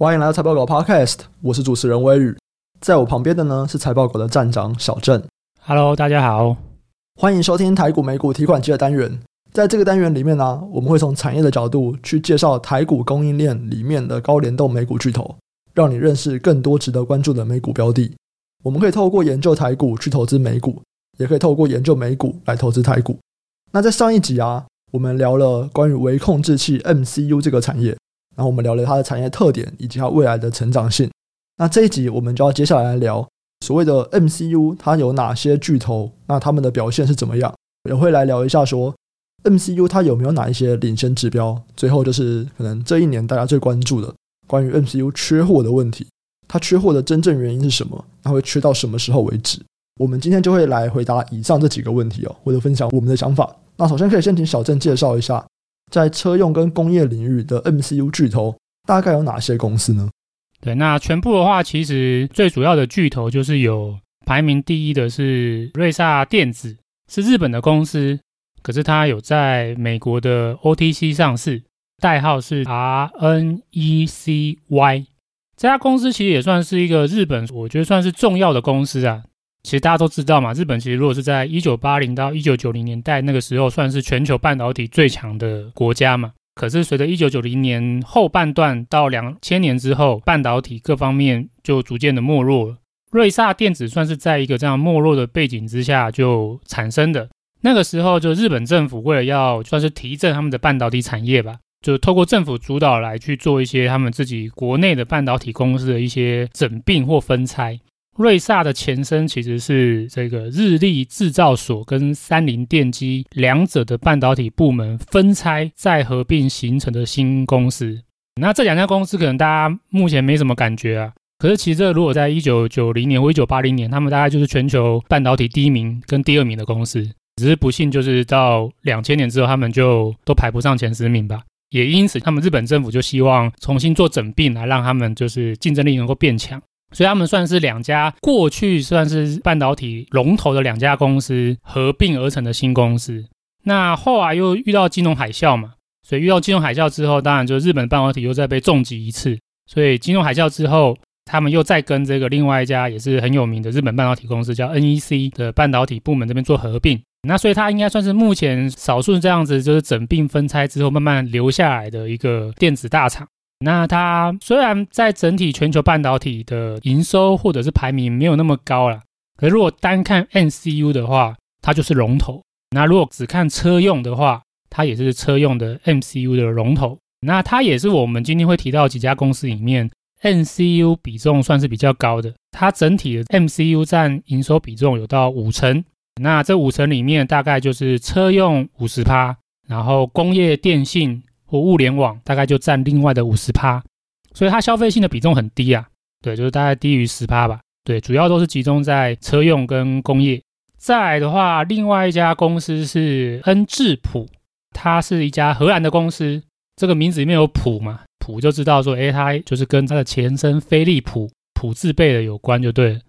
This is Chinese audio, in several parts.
欢迎来到财报狗 Podcast，我是主持人微宇，在我旁边的呢是财报狗的站长小郑。Hello，大家好，欢迎收听台股美股提款机的单元。在这个单元里面呢，我们会从产业的角度去介绍台股供应链里面的高联动美股巨头，让你认识更多值得关注的美股标的。我们可以透过研究台股去投资美股，也可以透过研究美股来投资台股。那在上一集啊，我们聊了关于微控制器 MCU 这个产业，然后我们聊了它的产业特点以及它未来的成长性。那这一集我们就要接下来来聊所谓的 MCU，它有哪些巨头？那他们的表现是怎么样？也会来聊一下说 MCU 它有没有哪一些领先指标？最后就是可能这一年大家最关注的关于 MCU 缺货的问题，它缺货的真正原因是什么？它会缺到什么时候为止？我们今天就会来回答以上这几个问题哦，或者分享我们的想法。那首先可以先请小郑介绍一下，在车用跟工业领域的 MCU 巨头大概有哪些公司呢？对，那全部的话，其实最主要的巨头就是有排名第一的是瑞萨电子，是日本的公司，可是它有在美国的 OTC 上市，代号是 RNECY。这家公司其实也算是一个日本，我觉得算是重要的公司啊。其实大家都知道嘛，日本其实如果是在一九八零到一九九零年代那个时候，算是全球半导体最强的国家嘛。可是随着一九九零年后半段到两千年之后，半导体各方面就逐渐的没落了。瑞萨电子算是在一个这样没落的背景之下就产生的。那个时候，就日本政府为了要算是提振他们的半导体产业吧。就透过政府主导来去做一些他们自己国内的半导体公司的一些整并或分拆。瑞萨的前身其实是这个日立制造所跟三菱电机两者的半导体部门分拆再合并形成的新公司。那这两家公司可能大家目前没什么感觉啊，可是其实如果在一九九零年或一九八零年，他们大概就是全球半导体第一名跟第二名的公司。只是不幸就是到两千年之后，他们就都排不上前十名吧。也因此，他们日本政府就希望重新做整并，来让他们就是竞争力能够变强。所以他们算是两家过去算是半导体龙头的两家公司合并而成的新公司。那后来又遇到金融海啸嘛，所以遇到金融海啸之后，当然就日本半导体又再被重击一次。所以金融海啸之后，他们又再跟这个另外一家也是很有名的日本半导体公司叫 NEC 的半导体部门这边做合并。那所以它应该算是目前少数这样子，就是整并分拆之后慢慢留下来的一个电子大厂。那它虽然在整体全球半导体的营收或者是排名没有那么高啦，可如果单看 MCU 的话，它就是龙头。那如果只看车用的话，它也是车用的 MCU 的龙头。那它也是我们今天会提到几家公司里面 MCU 比重算是比较高的。它整体的 MCU 占营收比重有到五成。那这五成里面，大概就是车用五十趴，然后工业电信或物联网大概就占另外的五十趴，所以它消费性的比重很低啊，对，就是大概低于十趴吧，对，主要都是集中在车用跟工业。再来的话，另外一家公司是恩智浦，它是一家荷兰的公司，这个名字里面有浦嘛，浦就知道说，诶，它就是跟它的前身飞利浦浦字辈的有关，就对了。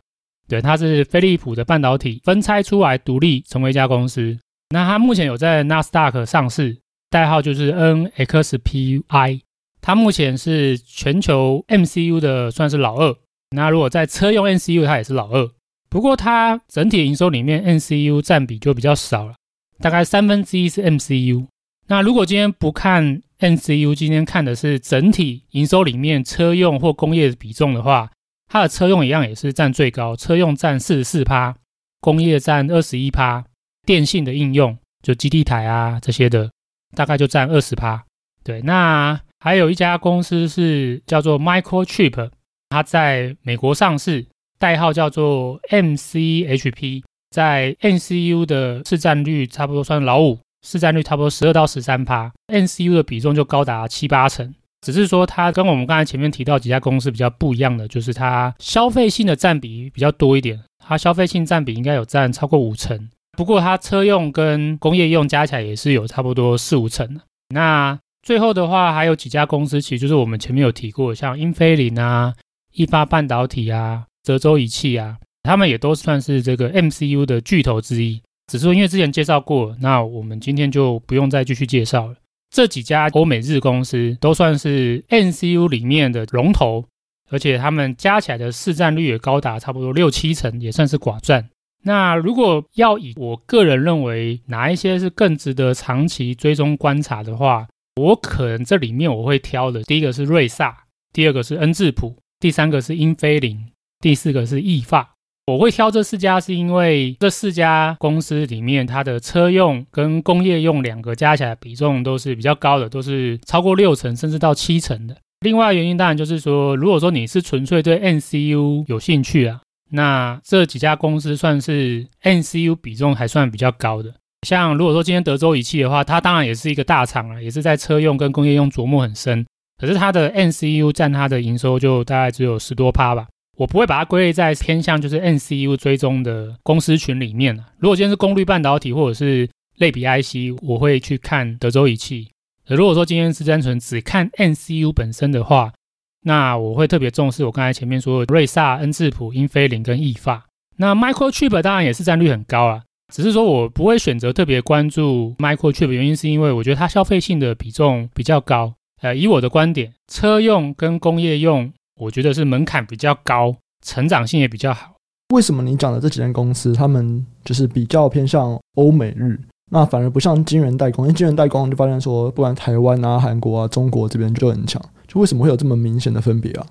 对，它是飞利浦的半导体分拆出来独立成为一家公司。那它目前有在纳斯达克上市，代号就是 NXPI。它目前是全球 MCU 的算是老二。那如果在车用 MCU，它也是老二。不过它整体营收里面 MCU 占比就比较少了，大概三分之一是 MCU。那如果今天不看 MCU，今天看的是整体营收里面车用或工业的比重的话。它的车用一样也是占最高，车用占四十四趴，工业占二十一趴，电信的应用就基地台啊这些的，大概就占二十趴。对，那还有一家公司是叫做 Microchip，它在美国上市，代号叫做 MCHP，在 MCU 的市占率差不多算老五，市占率差不多十二到十三趴，NCU 的比重就高达七八成。只是说，它跟我们刚才前面提到几家公司比较不一样的，就是它消费性的占比比较多一点。它消费性占比应该有占超过五成，不过它车用跟工业用加起来也是有差不多四五成。那最后的话，还有几家公司，其实就是我们前面有提过，像英飞凌啊、意法半导体啊、德州仪器啊，他们也都算是这个 MCU 的巨头之一。只是因为之前介绍过，那我们今天就不用再继续介绍了。这几家欧美日公司都算是 MCU 里面的龙头，而且他们加起来的市占率也高达差不多六七成，也算是寡占。那如果要以我个人认为哪一些是更值得长期追踪观察的话，我可能这里面我会挑的，第一个是瑞萨，第二个是恩智浦，第三个是英飞凌，第四个是意法。我会挑这四家，是因为这四家公司里面，它的车用跟工业用两个加起来比重都是比较高的，都是超过六成甚至到七成的。另外原因当然就是说，如果说你是纯粹对 N C U 有兴趣啊，那这几家公司算是 NCU 比重还算比较高的。像如果说今天德州仪器的话，它当然也是一个大厂啊，也是在车用跟工业用琢磨很深，可是它的 NCU 占它的营收就大概只有十多趴吧。我不会把它归类在偏向就是 NCU 追踪的公司群里面啊。如果今天是功率半导体或者是类比 IC，我会去看德州仪器。而如果说今天是单纯只看 NCU 本身的话，那我会特别重视我刚才前面说的瑞萨、恩智浦、英飞凌跟意法。那 Microchip 当然也是占率很高啊，只是说我不会选择特别关注 Microchip，原因是因为我觉得它消费性的比重比较高。呃，以我的观点，车用跟工业用。我觉得是门槛比较高，成长性也比较好。为什么你讲的这几间公司，他们就是比较偏向欧美日，那反而不像晶圆代工？因为晶圆代工就发现说，不管台湾啊、韩国啊、中国这边就很强，就为什么会有这么明显的分别啊？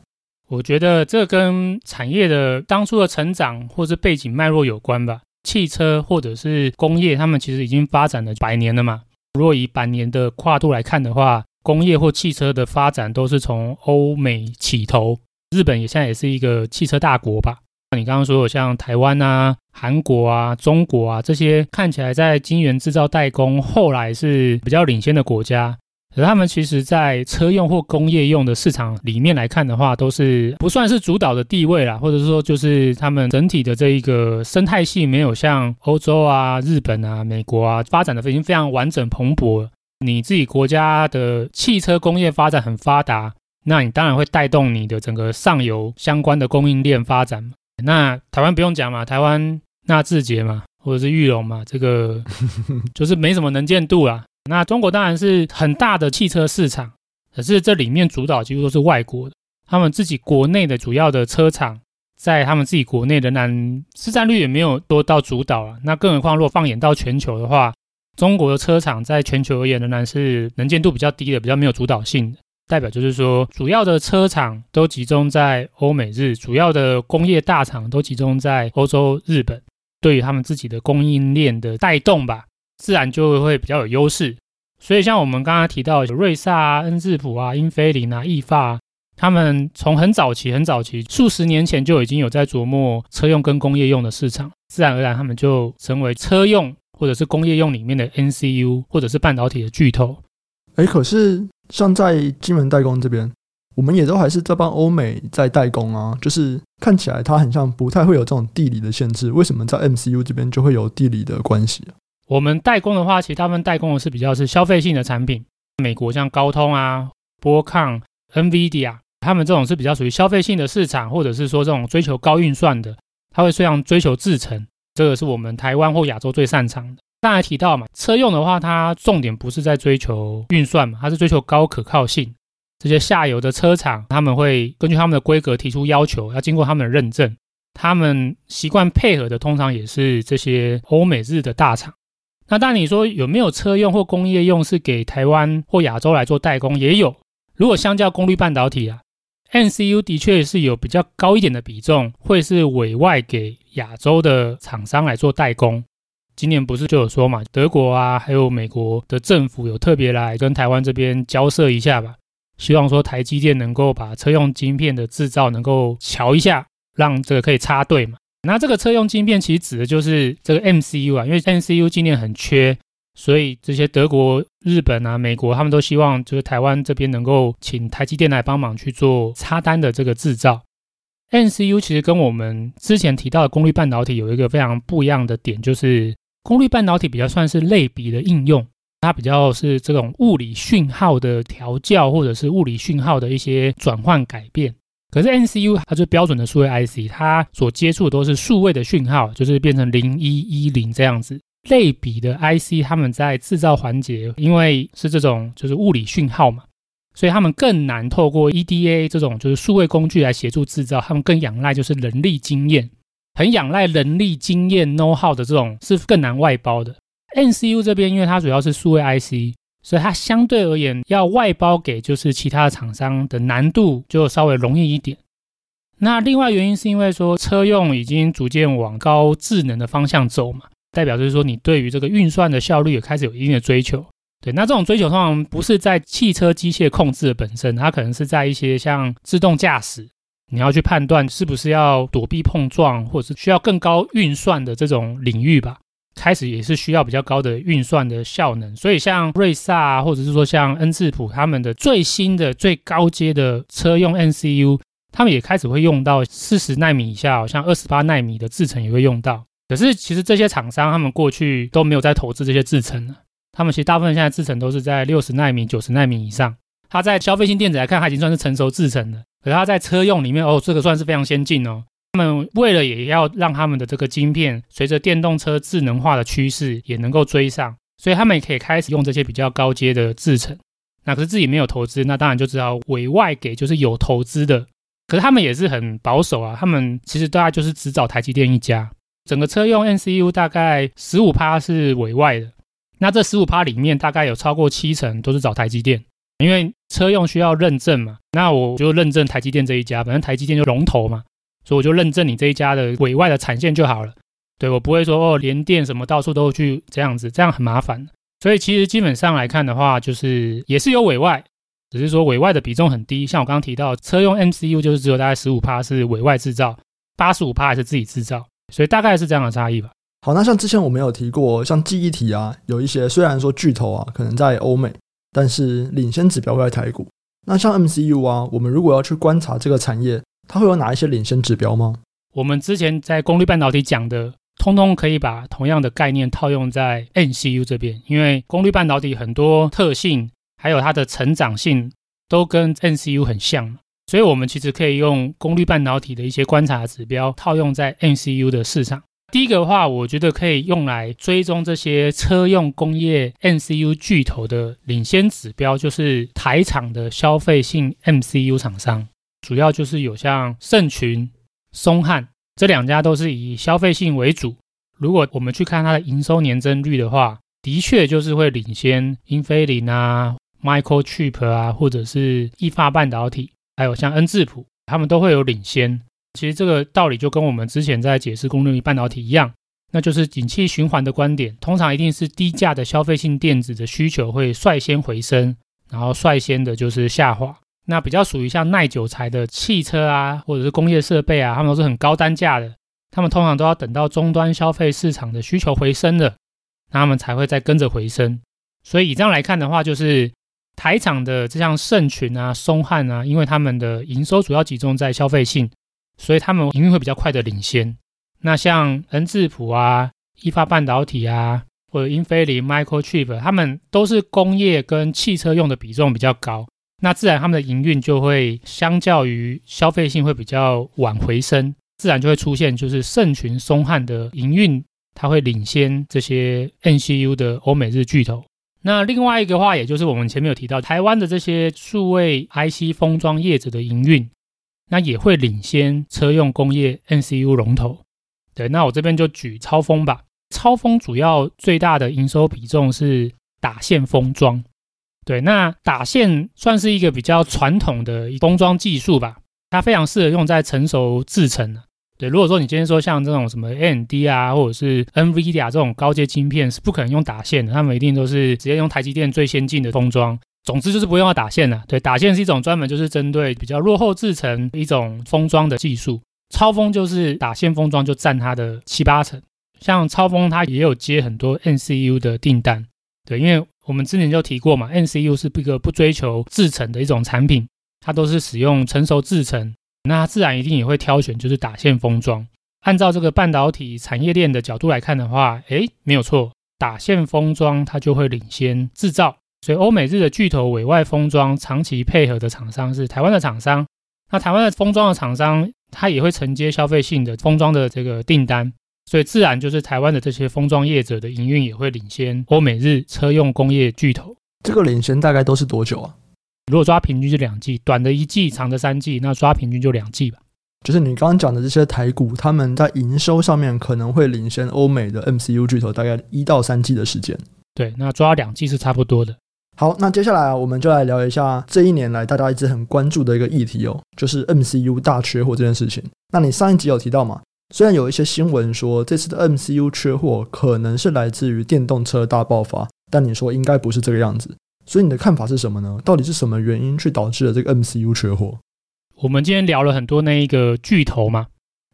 我觉得这跟产业的当初的成长或是背景脉络有关吧。汽车或者是工业，他们其实已经发展了百年了嘛。如果以百年的跨度来看的话，工业或汽车的发展都是从欧美起头，日本也现在也是一个汽车大国吧？你刚刚说有像台湾啊、韩国啊、中国啊这些看起来在晶圆制造代工后来是比较领先的国家，而他们其实在车用或工业用的市场里面来看的话，都是不算是主导的地位啦，或者是说就是他们整体的这一个生态系没有像欧洲啊、日本啊、美国啊发展的已经非常完整蓬勃了。你自己国家的汽车工业发展很发达，那你当然会带动你的整个上游相关的供应链发展。那台湾不用讲嘛，台湾纳智捷嘛，或者是裕隆嘛，这个 就是没什么能见度啦。那中国当然是很大的汽车市场，可是这里面主导几乎都是外国的，他们自己国内的主要的车厂，在他们自己国内仍然市占率也没有多到主导啊。那更何况如果放眼到全球的话，中国的车厂在全球而言仍然是能见度比较低的，比较没有主导性的。代表就是说，主要的车厂都集中在欧美日，主要的工业大厂都集中在欧洲、日本。对于他们自己的供应链的带动吧，自然就会比较有优势。所以，像我们刚刚提到瑞萨啊、恩智浦啊、英飞凌啊、意法，他们从很早期、很早期，数十年前就已经有在琢磨车用跟工业用的市场，自然而然他们就成为车用。或者是工业用里面的 N C U 或者是半导体的巨头。哎，可是像在晶圆代工这边，我们也都还是在帮欧美在代工啊。就是看起来它很像不太会有这种地理的限制，为什么在 MCU 这边就会有地理的关系？我们代工的话，其实他们代工的是比较是消费性的产品。美国像高通啊、波康、NVIDIA，他们这种是比较属于消费性的市场，或者是说这种追求高运算的，它会非常追求制程。这个是我们台湾或亚洲最擅长的。刚才提到嘛，车用的话，它重点不是在追求运算嘛，它是追求高可靠性。这些下游的车厂，他们会根据他们的规格提出要求，要经过他们的认证。他们习惯配合的，通常也是这些欧美日的大厂。那当你说有没有车用或工业用是给台湾或亚洲来做代工？也有。如果相较功率半导体啊。，N C U 的确是有比较高一点的比重，会是委外给亚洲的厂商来做代工。今年不是就有说嘛，德国啊，还有美国的政府有特别来跟台湾这边交涉一下吧，希望说台积电能够把车用晶片的制造能够瞧一下，让这个可以插队嘛。那这个车用晶片其实指的就是这个 MCU 啊，因为 MCU 今年很缺。所以这些德国、日本啊、美国，他们都希望就是台湾这边能够请台积电来帮忙去做插单的这个制造。MCU 其实跟我们之前提到的功率半导体有一个非常不一样的点，就是功率半导体比较算是类比的应用，它比较是这种物理讯号的调教或者是物理讯号的一些转换改变。可是 N C U 它就是标准的数位 IC，它所接触的都是数位的讯号，就是变成零一一零这样子。类比的 IC，他们在制造环节，因为是这种就是物理讯号嘛，所以他们更难透过 EDA 这种就是数位工具来协助制造，他们更仰赖就是人力经验，很仰赖人力经验 know how 的这种是更难外包的。N C U 这边，因为它主要是数位 IC，所以它相对而言要外包给就是其他的厂商的难度就稍微容易一点。那另外原因是因为说车用已经逐渐往高智能的方向走嘛，代表就是说你对于这个运算的效率也开始有一定的追求。对，那这种追求通常不是在汽车机械控制的本身，它可能是在一些像自动驾驶，你要去判断是不是要躲避碰撞，或者是需要更高运算的这种领域吧。开始也是需要比较高的运算的效能，所以像瑞萨啊，或者是说像恩智浦他们的最新的最高阶的车用 NCU，。他们也开始会用到四十奈米以下，好像二十八奈米的制程也会用到。可是其实这些厂商他们过去都没有在投资这些制程了。他们其实大部分现在制程都是在六十奈米、九十奈米以上。它在消费性电子来看，它已经算是成熟制程了。可是它在车用里面，哦，这个算是非常先进哦。他们为了也要让他们的这个晶片随着电动车智能化的趋势也能够追上，所以他们也可以开始用这些比较高阶的制程。那可是自己没有投资，那当然就知道委外给就是有投资的。可是他们也是很保守啊，他们其实大概就是只找台积电一家，整个车用 MCU 大概十五趴是委外的，那这十五趴里面大概有超过七成都是找台积电，因为车用需要认证嘛，那我就认证台积电这一家，反正台积电就龙头嘛，所以我就认证你这一家的委外的产线就好了，对，我不会说哦联电什么到处都去这样子，这样很麻烦，所以其实基本上来看的话，就是也是有委外。只是说委外的比重很低，像我刚刚提到，车用 MCU 就是只有大概十五趴是委外制造，八十五趴还是自己制造，所以大概是这样的差异吧。好，那像之前我们有提过，像记忆体啊，有一些虽然说巨头啊可能在欧美，但是领先指标会在台股。那像 MCU 啊，我们如果要去观察这个产业，它会有哪一些领先指标吗？我们之前在功率半导体讲的，通通可以把同样的概念套用在 NCU 这边，因为功率半导体很多特性。还有它的成长性都跟 NCU 很像，所以我们其实可以用功率半导体的一些观察指标套用在 NCU 的市场。第一个的话，我觉得可以用来追踪这些车用工业 MCU 巨头的领先指标，就是台厂的消费性 MCU 厂商，主要就是有像盛群、松汉这两家都是以消费性为主。如果我们去看它的营收年增率的话，的确就是会领先英飞凌啊。Microchip 啊，或者是意法半导体，还有像恩智浦，他们都会有领先。其实这个道理就跟我们之前在解释功率半导体一样，那就是景气循环的观点，通常一定是低价的消费性电子的需求会率先回升，然后率先的就是下滑。那比较属于像耐久材的汽车啊，或者是工业设备啊，他们都是很高单价的，他们通常都要等到终端消费市场的需求回升了，那他们才会再跟着回升。所以以这样来看的话，就是。台厂的这项盛群啊、松汉啊，因为他们的营收主要集中在消费性，所以他们营运会比较快的领先。那像恩智浦啊、意法半导体啊，或者英飞凌、Microchip，他们都是工业跟汽车用的比重比较高，那自然他们的营运就会相较于消费性会比较晚回升，自然就会出现就是盛群、松汉的营运，它会领先这些 N C U 的欧美日巨头。那另外一个话，也就是我们前面有提到，台湾的这些数位 IC 封装业者的营运，那也会领先车用工业 N C U 龙头。对，那我这边就举超丰吧。超丰主要最大的营收比重是打线封装。对，那打线算是一个比较传统的封装技术吧，它非常适合用在成熟制程。对，如果说你今天说像这种什么 AMD 啊，或者是 NVIDIA 这种高阶晶片是不可能用打线的，他们一定都是直接用台积电最先进的封装。总之就是不用要打线了。对，打线是一种专门就是针对比较落后制程一种封装的技术。超丰就是打线封装就占它的七八成。像超丰它也有接很多 NCU 的订单。对，因为我们之前就提过嘛，N C U 是一个不追求制程的一种产品，它都是使用成熟制程。那它自然一定也会挑选，就是打线封装。按照这个半导体产业链的角度来看的话，诶，没有错，打线封装它就会领先制造。所以欧美日的巨头委外封装长期配合的厂商是台湾的厂商。那台湾的封装的厂商，它也会承接消费性的封装的这个订单。所以自然就是台湾的这些封装业者的营运也会领先欧美日车用工业巨头。这个领先大概都是多久啊？如果抓平均是两季，短的一季，长的三季，那抓平均就两季吧。就是你刚刚讲的这些台股，他们在营收上面可能会领先欧美的 MCU 巨头大概一到三季的时间。对，那抓两季是差不多的。好，那接下来啊，我们就来聊一下这一年来大家一直很关注的一个议题哦，就是 MCU 大缺货这件事情。那你上一集有提到嘛？虽然有一些新闻说这次的 MCU 缺货可能是来自于电动车大爆发，但你说应该不是这个样子。所以你的看法是什么呢？到底是什么原因去导致了这个 MCU 缺货？我们今天聊了很多那一个巨头嘛，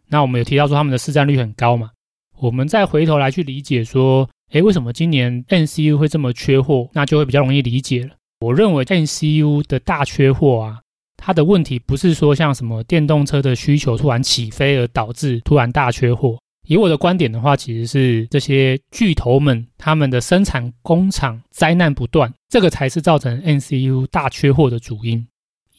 那我们有提到说他们的市占率很高嘛，我们再回头来去理解说。诶，为什么今年 MCU 会这么缺货？那就会比较容易理解了。我认为 MCU 的大缺货啊，它的问题不是说像什么电动车的需求突然起飞而导致突然大缺货。以我的观点的话，其实是这些巨头们他们的生产工厂灾难不断，这个才是造成 N C U 大缺货的主因。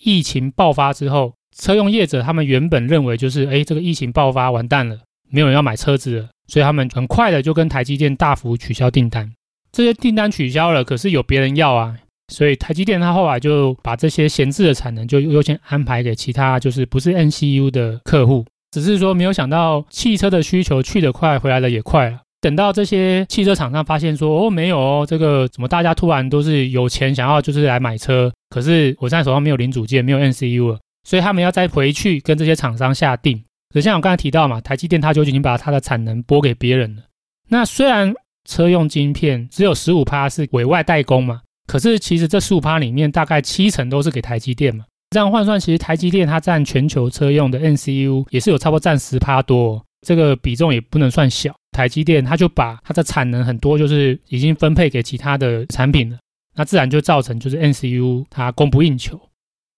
疫情爆发之后，车用业者他们原本认为就是，诶，这个疫情爆发完蛋了，没有人要买车子了。所以他们很快的就跟台积电大幅取消订单，这些订单取消了，可是有别人要啊，所以台积电他后来就把这些闲置的产能就优先安排给其他就是不是 NCU 的客户，只是说没有想到汽车的需求去得快，回来的也快了。等到这些汽车厂商发现说哦没有哦，这个怎么大家突然都是有钱想要就是来买车，可是我现在手上没有零组件，没有 NCU 了，所以他们要再回去跟这些厂商下订。就像我刚才提到嘛，台积电它就已经把它的产能拨给别人了。那虽然车用晶片只有十五趴是委外代工嘛，可是其实这十五趴里面大概七成都是给台积电嘛。这样换算，其实台积电它占全球车用的 NCU 也是有差不多占十趴多，这个比重也不能算小。台积电它就把它的产能很多就是已经分配给其他的产品了，那自然就造成就是 NCU 它供不应求。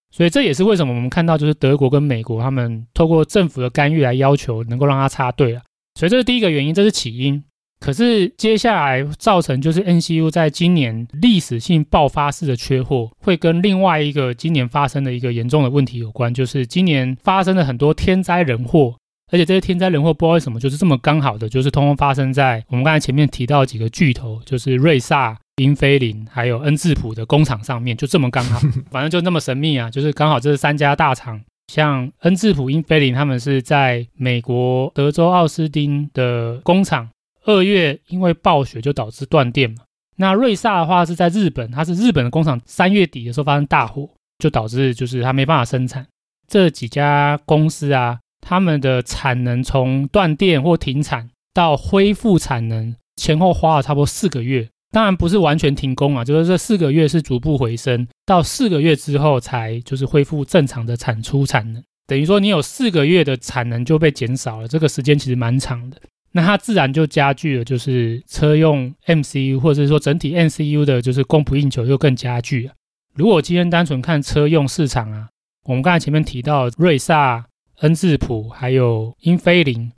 所以这也是为什么我们看到，就是德国跟美国他们透过政府的干预来要求能够让它插队了。所以这是第一个原因，这是起因。可是接下来造成就是 NCU 在今年历史性爆发式的缺货，会跟另外一个今年发生的一个严重的问题有关，就是今年发生了很多天灾人祸，而且这些天灾人祸不知道为什么就是这么刚好的，就是通通发生在我们刚才前面提到几个巨头，就是瑞萨。英飞凌还有恩智浦的工厂上面就这么刚好，反正就那么神秘啊，就是刚好这三家大厂，像恩智浦、英飞凌，他们是在美国德州奥斯汀的工厂，二月因为暴雪就导致断电嘛。那瑞萨的话是在日本，它是日本的工厂，三月底的时候发生大火，就导致就是它没办法生产。这几家公司啊，他们的产能从断电或停产到恢复产能，前后花了差不多四个月。当然不是完全停工啊，就是这四个月是逐步回升，到四个月之后才就是恢复正常的产出产能，等于说你有四个月的产能就被减少了，这个时间其实蛮长的，那它自然就加剧了，就是车用 MCU 或者是说整体 MCU 的就是供不应求又更加剧了。如果今天单纯看车用市场啊，我们刚才前面提到瑞萨、恩智浦还有英飞凌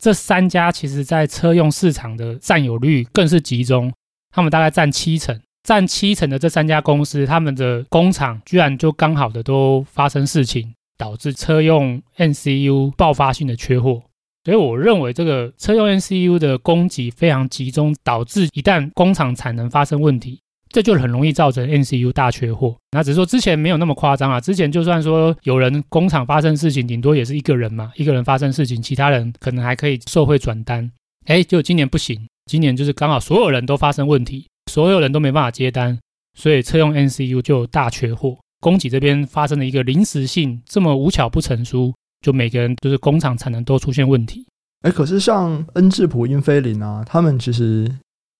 这三家，其实在车用市场的占有率更是集中。他们大概占七成，占七成的这三家公司，他们的工厂居然就刚好的都发生事情，导致车用 MCU 爆发性的缺货。所以我认为这个车用 MCU 的供给非常集中，导致一旦工厂产能发生问题，这就很容易造成 MCU 大缺货。那只是说之前没有那么夸张啊，之前就算说有人工厂发生事情，顶多也是一个人嘛，一个人发生事情，其他人可能还可以受惠转单。哎，就今年不行。今年就是刚好所有人都发生问题，所有人都没办法接单，所以车用 MCU 就大缺货，供给这边发生了一个临时性，这么无巧不成书，就每个人就是工厂产能都出现问题。哎，可是像恩智浦、英飞凌啊，他们其实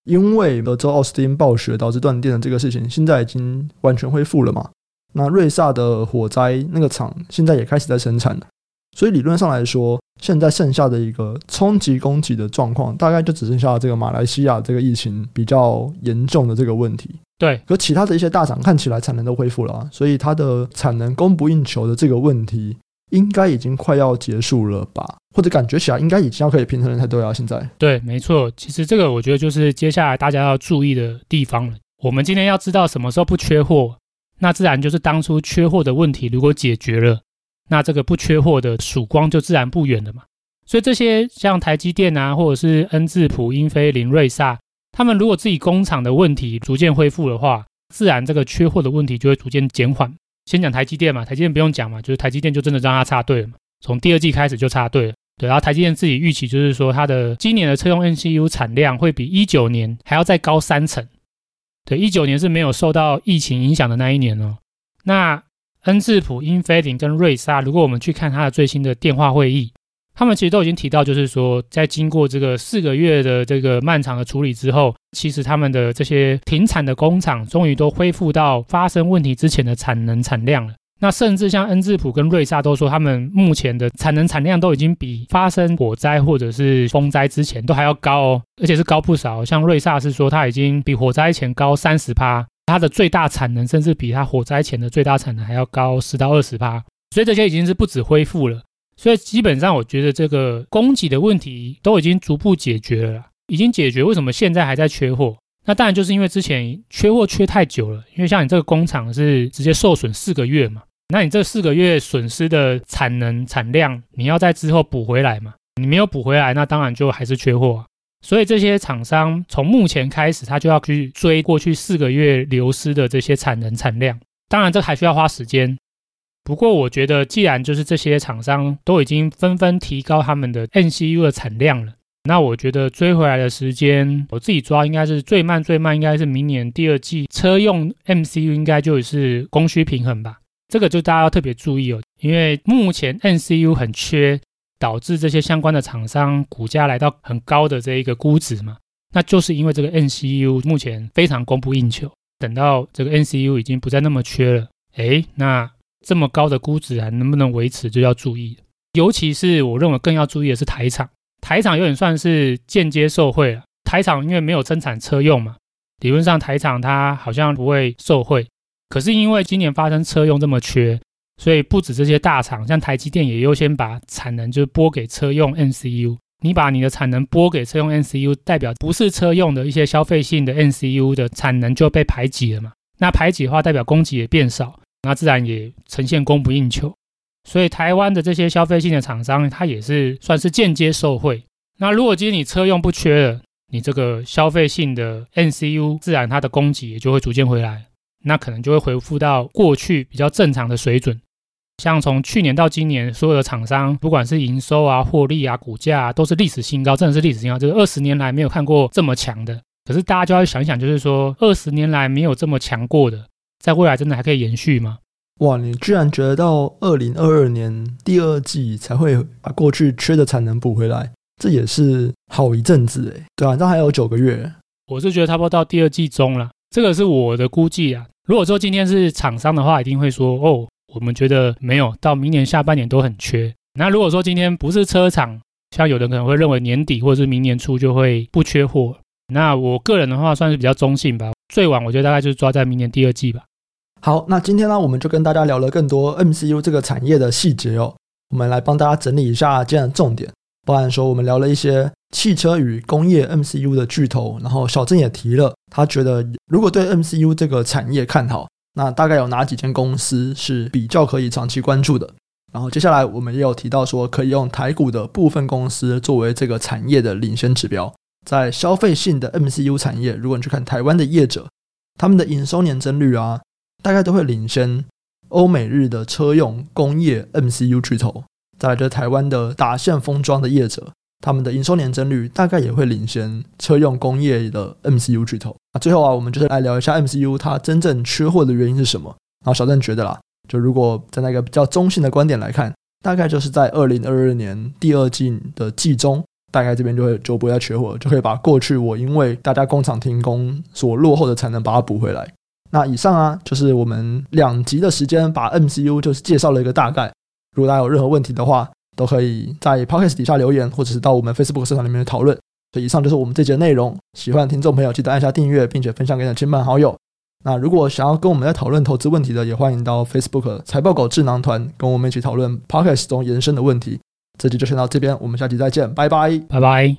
因为德州奥斯汀暴雪导致断电的这个事情，现在已经完全恢复了嘛。那瑞萨的火灾那个厂现在也开始在生产了。所以理论上来说，现在剩下的一个冲击供给的状况，大概就只剩下这个马来西亚这个疫情比较严重的这个问题。对，可其他的一些大厂看起来产能都恢复了啊，所以它的产能供不应求的这个问题，应该已经快要结束了吧？或者感觉起来应该已经要可以平衡的才对啊。现在对，没错，其实这个我觉得就是接下来大家要注意的地方了。我们今天要知道什么时候不缺货，那自然就是当初缺货的问题如果解决了。那这个不缺货的曙光就自然不远了嘛。所以这些像台积电啊，或者是恩智浦、英飞凌、瑞萨，他们如果自己工厂的问题逐渐恢复的话，自然这个缺货的问题就会逐渐减缓。先讲台积电嘛，台积电不用讲嘛，就是台积电就真的让它插队了嘛，从第二季开始就插队了。对，然后台积电自己预期就是说，它的今年的车用 NCU 产量会比一九年还要再高三成。对，一九年是没有受到疫情影响的那一年哦。那恩智浦、英飞凌跟瑞萨，如果我们去看它的最新的电话会议，他们其实都已经提到，就是说，在经过这个四个月的这个漫长的处理之后，其实他们的这些停产的工厂终于都恢复到发生问题之前的产能产量了。那甚至像恩智浦跟瑞萨都说，他们目前的产能产量都已经比发生火灾或者是风灾之前都还要高哦，而且是高不少。像瑞萨是说，它已经比火灾前高三十趴，它的最大产能甚至比它火灾前的最大产能还要高十到二十趴，所以这些已经是不止恢复了。所以基本上，我觉得这个供给的问题都已经逐步解决了，已经解决。为什么现在还在缺货？那当然就是因为之前缺货缺太久了。因为像你这个工厂是直接受损四个月嘛，那你这四个月损失的产能产量，你要在之后补回来嘛？你没有补回来，那当然就还是缺货啊。所以这些厂商从目前开始，他就要去追过去四个月流失的这些产能产量。当然，这还需要花时间。不过，我觉得既然就是这些厂商都已经纷纷提高他们的 N C U 的产量了，那我觉得追回来的时间，我自己抓应该是最慢最慢，应该是明年第二季车用 MCU 应该就是供需平衡吧。这个就大家要特别注意哦，因为目前 N C U 很缺，导致这些相关的厂商股价来到很高的这一个估值嘛，那就是因为这个 N C U 目前非常供不应求。等到这个 N C U 已经不再那么缺了，诶，那。这么高的估值还能不能维持，就要注意。尤其是我认为更要注意的是台厂，台厂有点算是间接受贿了。台厂因为没有生产车用嘛，理论上台厂它好像不会受贿。可是因为今年发生车用这么缺，所以不止这些大厂，像台积电也优先把产能就是拨给车用 N C U。你把你的产能拨给车用 N C U，代表不是车用的一些消费性的 N C U 的产能就被排挤了嘛？那排挤的话，代表供给也变少。那自然也呈现供不应求，所以台湾的这些消费性的厂商，它也是算是间接受惠。那如果今天你车用不缺了，你这个消费性的 NCU 自然它的供给也就会逐渐回来，那可能就会恢复到过去比较正常的水准。像从去年到今年，所有的厂商不管是营收啊、获利啊、股价啊，都是历史新高，真的是历史新高，就是二十年来没有看过这么强的。可是大家就要想想，就是说二十年来没有这么强过的。在未来真的还可以延续吗？哇，你居然觉得到二零二二年第二季才会把过去缺的产能补回来？这也是好一阵子诶。对啊，那还有九个月。我是觉得差不多到第二季中了，这个是我的估计啊。如果说今天是厂商的话，一定会说哦，我们觉得没有到明年下半年都很缺。那如果说今天不是车厂，像有人可能会认为年底或者是明年初就会不缺货。那我个人的话算是比较中性吧，最晚我觉得大概就是抓在明年第二季吧。好，那今天呢，我们就跟大家聊了更多 MCU 这个产业的细节哦。我们来帮大家整理一下今天的重点，包含说我们聊了一些汽车与工业 MCU 的巨头，然后小郑也提了，他觉得如果对 MCU 这个产业看好，那大概有哪几间公司是比较可以长期关注的。然后接下来我们也有提到说，可以用台股的部分公司作为这个产业的领先指标，在消费性的 MCU 产业，如果你去看台湾的业者，他们的营收年增率啊。大概都会领先欧美日的车用工业 MCU 巨头，再来就是台湾的打线封装的业者，他们的营收年增率大概也会领先车用工业的 MCU 巨头。那最后啊，我们就是来聊一下 MCU 它真正缺货的原因是什么。然后小郑觉得啦，就如果在那个比较中性的观点来看，大概就是在二零二二年第二季的季中，大概这边就会就不会再缺货，就可以把过去我因为大家工厂停工所落后的产能把它补回来。那以上啊，就是我们两集的时间，把 MCU 就是介绍了一个大概。如果大家有任何问题的话，都可以在 Podcast 底下留言，或者是到我们 Facebook 社团里面讨论。所以以上就是我们这集的内容。喜欢的听众朋友记得按下订阅，并且分享给你的亲朋好友。那如果想要跟我们在讨论投资问题的，也欢迎到 Facebook 财报狗智囊团跟我们一起讨论 Podcast 中延伸的问题。这集就先到这边，我们下集再见，拜拜，拜拜。